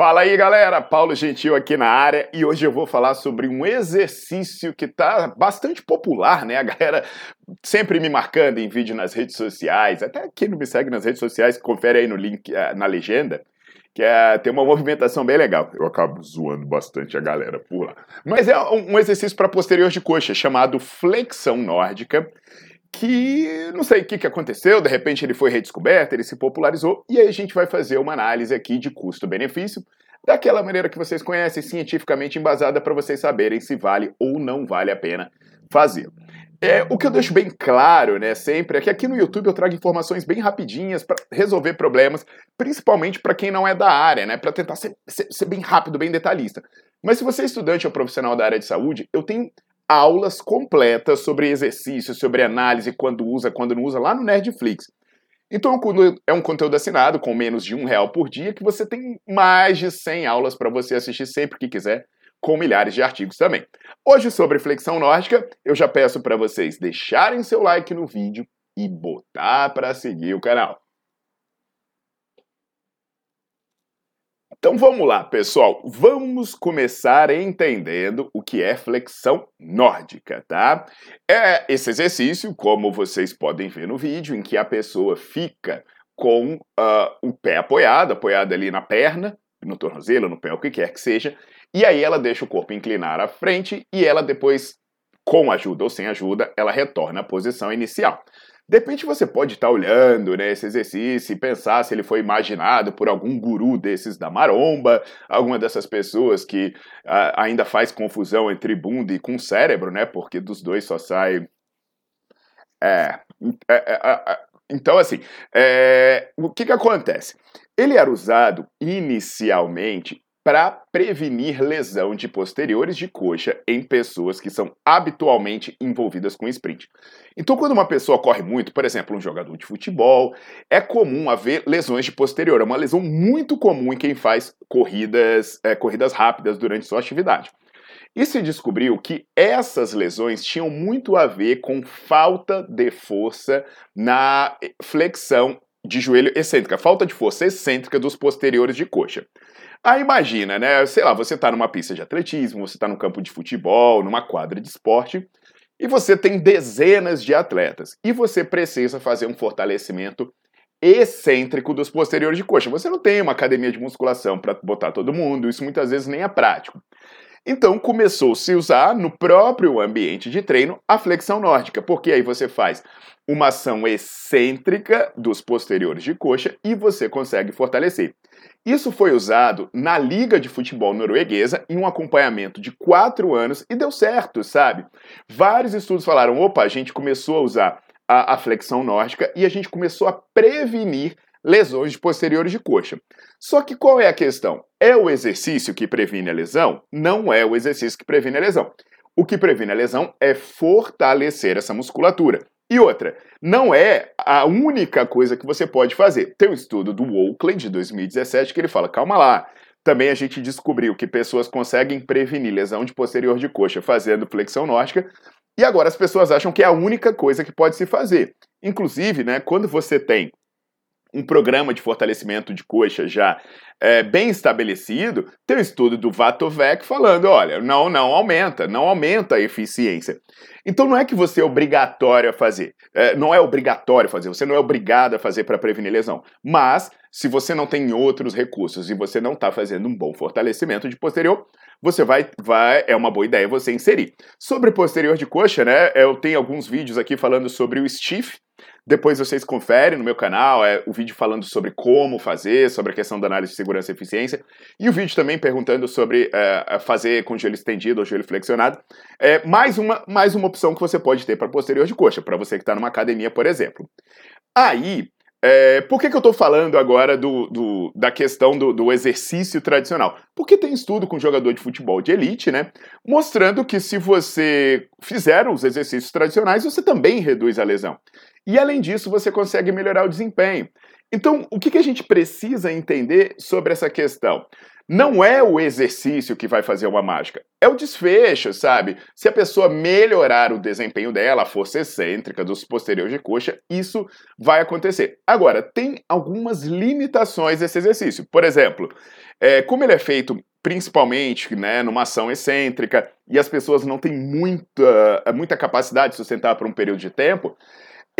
Fala aí galera, Paulo Gentil aqui na área e hoje eu vou falar sobre um exercício que está bastante popular, né? A galera sempre me marcando em vídeo nas redes sociais, até quem não me segue nas redes sociais, confere aí no link eh, na legenda, que é, tem uma movimentação bem legal. Eu acabo zoando bastante a galera por lá. Mas é um exercício para posterior de coxa chamado flexão nórdica que não sei o que, que aconteceu, de repente ele foi redescoberto, ele se popularizou, e aí a gente vai fazer uma análise aqui de custo-benefício, daquela maneira que vocês conhecem, cientificamente embasada, para vocês saberem se vale ou não vale a pena fazê-lo. É, o que eu deixo bem claro, né, sempre, é que aqui no YouTube eu trago informações bem rapidinhas para resolver problemas, principalmente para quem não é da área, né, para tentar ser, ser, ser bem rápido, bem detalhista. Mas se você é estudante ou profissional da área de saúde, eu tenho aulas completas sobre exercício, sobre análise, quando usa, quando não usa, lá no Nerdflix. Então é um conteúdo assinado com menos de um real por dia que você tem mais de 100 aulas para você assistir sempre que quiser, com milhares de artigos também. Hoje sobre flexão nórdica, eu já peço para vocês deixarem seu like no vídeo e botar para seguir o canal. Então vamos lá, pessoal. Vamos começar entendendo o que é flexão nórdica, tá? É esse exercício, como vocês podem ver no vídeo, em que a pessoa fica com uh, o pé apoiado, apoiado ali na perna, no tornozelo, no pé, o que quer que seja, e aí ela deixa o corpo inclinar à frente e ela depois, com ajuda ou sem ajuda, ela retorna à posição inicial. De repente você pode estar olhando né, esse exercício e pensar se ele foi imaginado por algum guru desses da maromba, alguma dessas pessoas que uh, ainda faz confusão entre bunda e com cérebro, né? Porque dos dois só sai. É. é, é, é, é então, assim, é, o que, que acontece? Ele era usado inicialmente para prevenir lesão de posteriores de coxa em pessoas que são habitualmente envolvidas com sprint. Então, quando uma pessoa corre muito, por exemplo, um jogador de futebol, é comum haver lesões de posterior. É uma lesão muito comum em quem faz corridas, é, corridas rápidas durante sua atividade. E se descobriu que essas lesões tinham muito a ver com falta de força na flexão de joelho excêntrica, falta de força excêntrica dos posteriores de coxa. Aí imagina, né? Sei lá, você está numa pista de atletismo, você está num campo de futebol, numa quadra de esporte, e você tem dezenas de atletas. E você precisa fazer um fortalecimento excêntrico dos posteriores de coxa. Você não tem uma academia de musculação para botar todo mundo, isso muitas vezes nem é prático. Então começou a usar no próprio ambiente de treino a flexão nórdica, porque aí você faz uma ação excêntrica dos posteriores de coxa e você consegue fortalecer. Isso foi usado na Liga de Futebol Norueguesa em um acompanhamento de quatro anos e deu certo, sabe? Vários estudos falaram: opa, a gente começou a usar a, a flexão nórdica e a gente começou a prevenir lesões posteriores de coxa. Só que qual é a questão? É o exercício que previne a lesão? Não é o exercício que previne a lesão. O que previne a lesão é fortalecer essa musculatura. E outra, não é a única coisa que você pode fazer. Tem um estudo do Oakley de 2017 que ele fala: calma lá. Também a gente descobriu que pessoas conseguem prevenir lesão de posterior de coxa fazendo flexão nórdica, e agora as pessoas acham que é a única coisa que pode se fazer. Inclusive, né, quando você tem um programa de fortalecimento de coxa já é, bem estabelecido, tem um estudo do Vatovec falando, olha, não, não aumenta, não aumenta a eficiência. Então não é que você é obrigatório a fazer, é, não é obrigatório fazer, você não é obrigado a fazer para prevenir lesão, mas se você não tem outros recursos e você não está fazendo um bom fortalecimento de posterior, você vai, vai, é uma boa ideia você inserir. Sobre posterior de coxa, né, eu tenho alguns vídeos aqui falando sobre o stiff, depois vocês conferem no meu canal, é o vídeo falando sobre como fazer, sobre a questão da análise de segurança e eficiência, e o vídeo também perguntando sobre é, fazer com joelho estendido ou joelho flexionado. É mais uma, mais uma opção que você pode ter para posterior de coxa, para você que está numa academia, por exemplo. Aí, é, por que, que eu estou falando agora do, do, da questão do, do, exercício tradicional? Porque tem estudo com jogador de futebol de elite, né? Mostrando que se você fizer os exercícios tradicionais, você também reduz a lesão. E além disso, você consegue melhorar o desempenho. Então, o que, a gente precisa entender sobre essa questão? Não é o exercício que vai fazer uma mágica, é o desfecho, sabe? Se a pessoa melhorar o desempenho dela, a força excêntrica dos posteriores de coxa, isso vai acontecer. Agora, tem algumas limitações desse exercício. Por exemplo, é, como ele é feito principalmente né, numa ação excêntrica e as pessoas não têm muita, muita capacidade de sustentar por um período de tempo,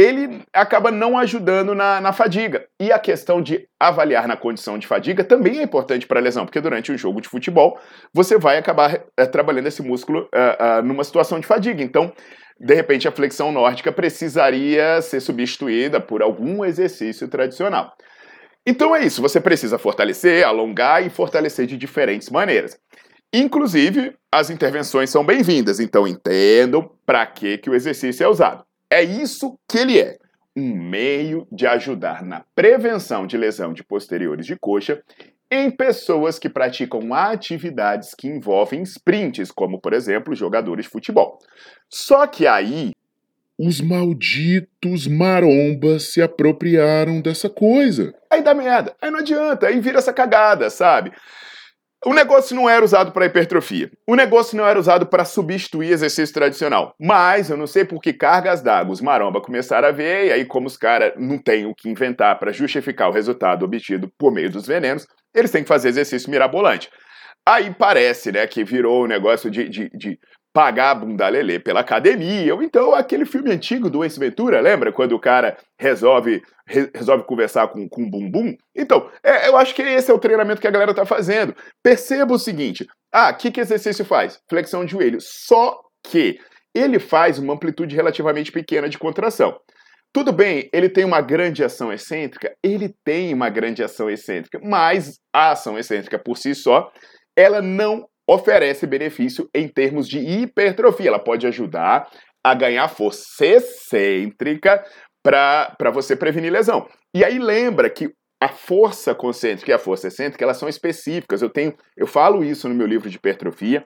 ele acaba não ajudando na, na, fadiga. E a questão de avaliar na condição de fadiga também é importante para a lesão, porque durante um jogo de futebol você vai acabar é, trabalhando esse músculo é, é, numa situação de fadiga. Então, de repente, a flexão nórdica precisaria ser substituída por algum exercício tradicional. Então é isso, você precisa fortalecer, alongar e fortalecer de diferentes maneiras. Inclusive, as intervenções são bem-vindas, então entendam para que, que o exercício é usado. É isso que ele é. Um meio de ajudar na prevenção de lesão de posteriores de coxa em pessoas que praticam atividades que envolvem sprints, como por exemplo jogadores de futebol. Só que aí os malditos marombas se apropriaram dessa coisa. Aí dá merda, aí não adianta, aí vira essa cagada, sabe? O negócio não era usado para hipertrofia. O negócio não era usado para substituir exercício tradicional. Mas eu não sei por que cargas d'água os maromba começaram a ver, e aí, como os caras não têm o que inventar para justificar o resultado obtido por meio dos venenos, eles têm que fazer exercício mirabolante. Aí parece, né, que virou um negócio de, de, de pagar a bunda lelê pela academia, ou então aquele filme antigo do Ace Ventura, lembra? Quando o cara resolve, re, resolve conversar com, com o bumbum? Então, é, eu acho que esse é o treinamento que a galera tá fazendo. Perceba o seguinte, ah, o que, que exercício faz? Flexão de joelho. Só que ele faz uma amplitude relativamente pequena de contração. Tudo bem, ele tem uma grande ação excêntrica? Ele tem uma grande ação excêntrica, mas a ação excêntrica por si só, ela não oferece benefício em termos de hipertrofia. Ela pode ajudar a ganhar força excêntrica para você prevenir lesão. E aí lembra que a força concêntrica e a força excêntrica, elas são específicas. Eu tenho, eu falo isso no meu livro de hipertrofia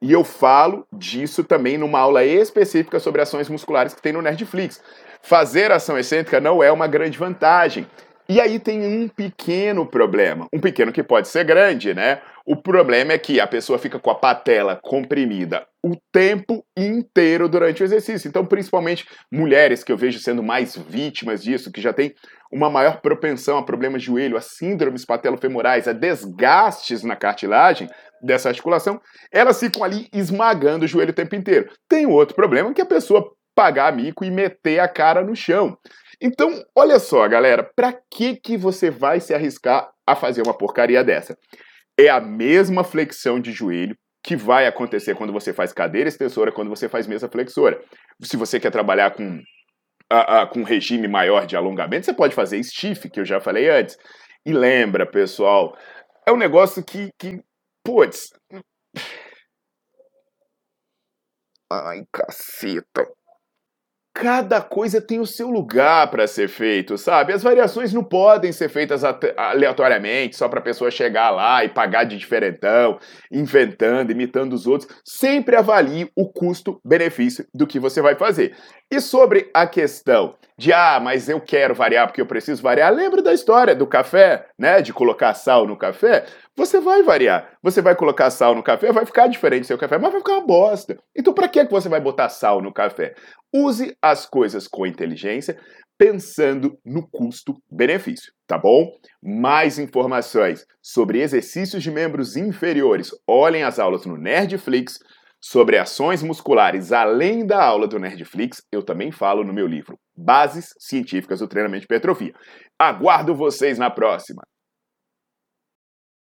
e eu falo disso também numa aula específica sobre ações musculares que tem no Nerdflix. Fazer ação excêntrica não é uma grande vantagem. E aí tem um pequeno problema, um pequeno que pode ser grande, né? O problema é que a pessoa fica com a patela comprimida o tempo inteiro durante o exercício. Então, principalmente mulheres que eu vejo sendo mais vítimas disso, que já tem uma maior propensão a problemas de joelho, a síndromes patelofemorais, a desgastes na cartilagem dessa articulação, elas ficam ali esmagando o joelho o tempo inteiro. Tem outro problema que a pessoa pagar mico e meter a cara no chão. Então, olha só, galera, para que que você vai se arriscar a fazer uma porcaria dessa? É a mesma flexão de joelho que vai acontecer quando você faz cadeira extensora, quando você faz mesa flexora. Se você quer trabalhar com uh, uh, com um regime maior de alongamento, você pode fazer stiff, que eu já falei antes. E lembra, pessoal, é um negócio que, que putz... Ai, caceta cada coisa tem o seu lugar para ser feito, sabe? As variações não podem ser feitas aleatoriamente, só para a pessoa chegar lá e pagar de diferentão, inventando, imitando os outros. Sempre avalie o custo-benefício do que você vai fazer. E sobre a questão de ah, mas eu quero variar porque eu preciso variar. Lembra da história do café, né? De colocar sal no café? Você vai variar. Você vai colocar sal no café, vai ficar diferente seu café, mas vai ficar uma bosta. Então, para que você vai botar sal no café? Use as coisas com inteligência, pensando no custo-benefício, tá bom? Mais informações sobre exercícios de membros inferiores, olhem as aulas no Nerdflix. Sobre ações musculares, além da aula do Nerdflix, eu também falo no meu livro Bases Científicas do Treinamento de Hipertrofia. Aguardo vocês na próxima!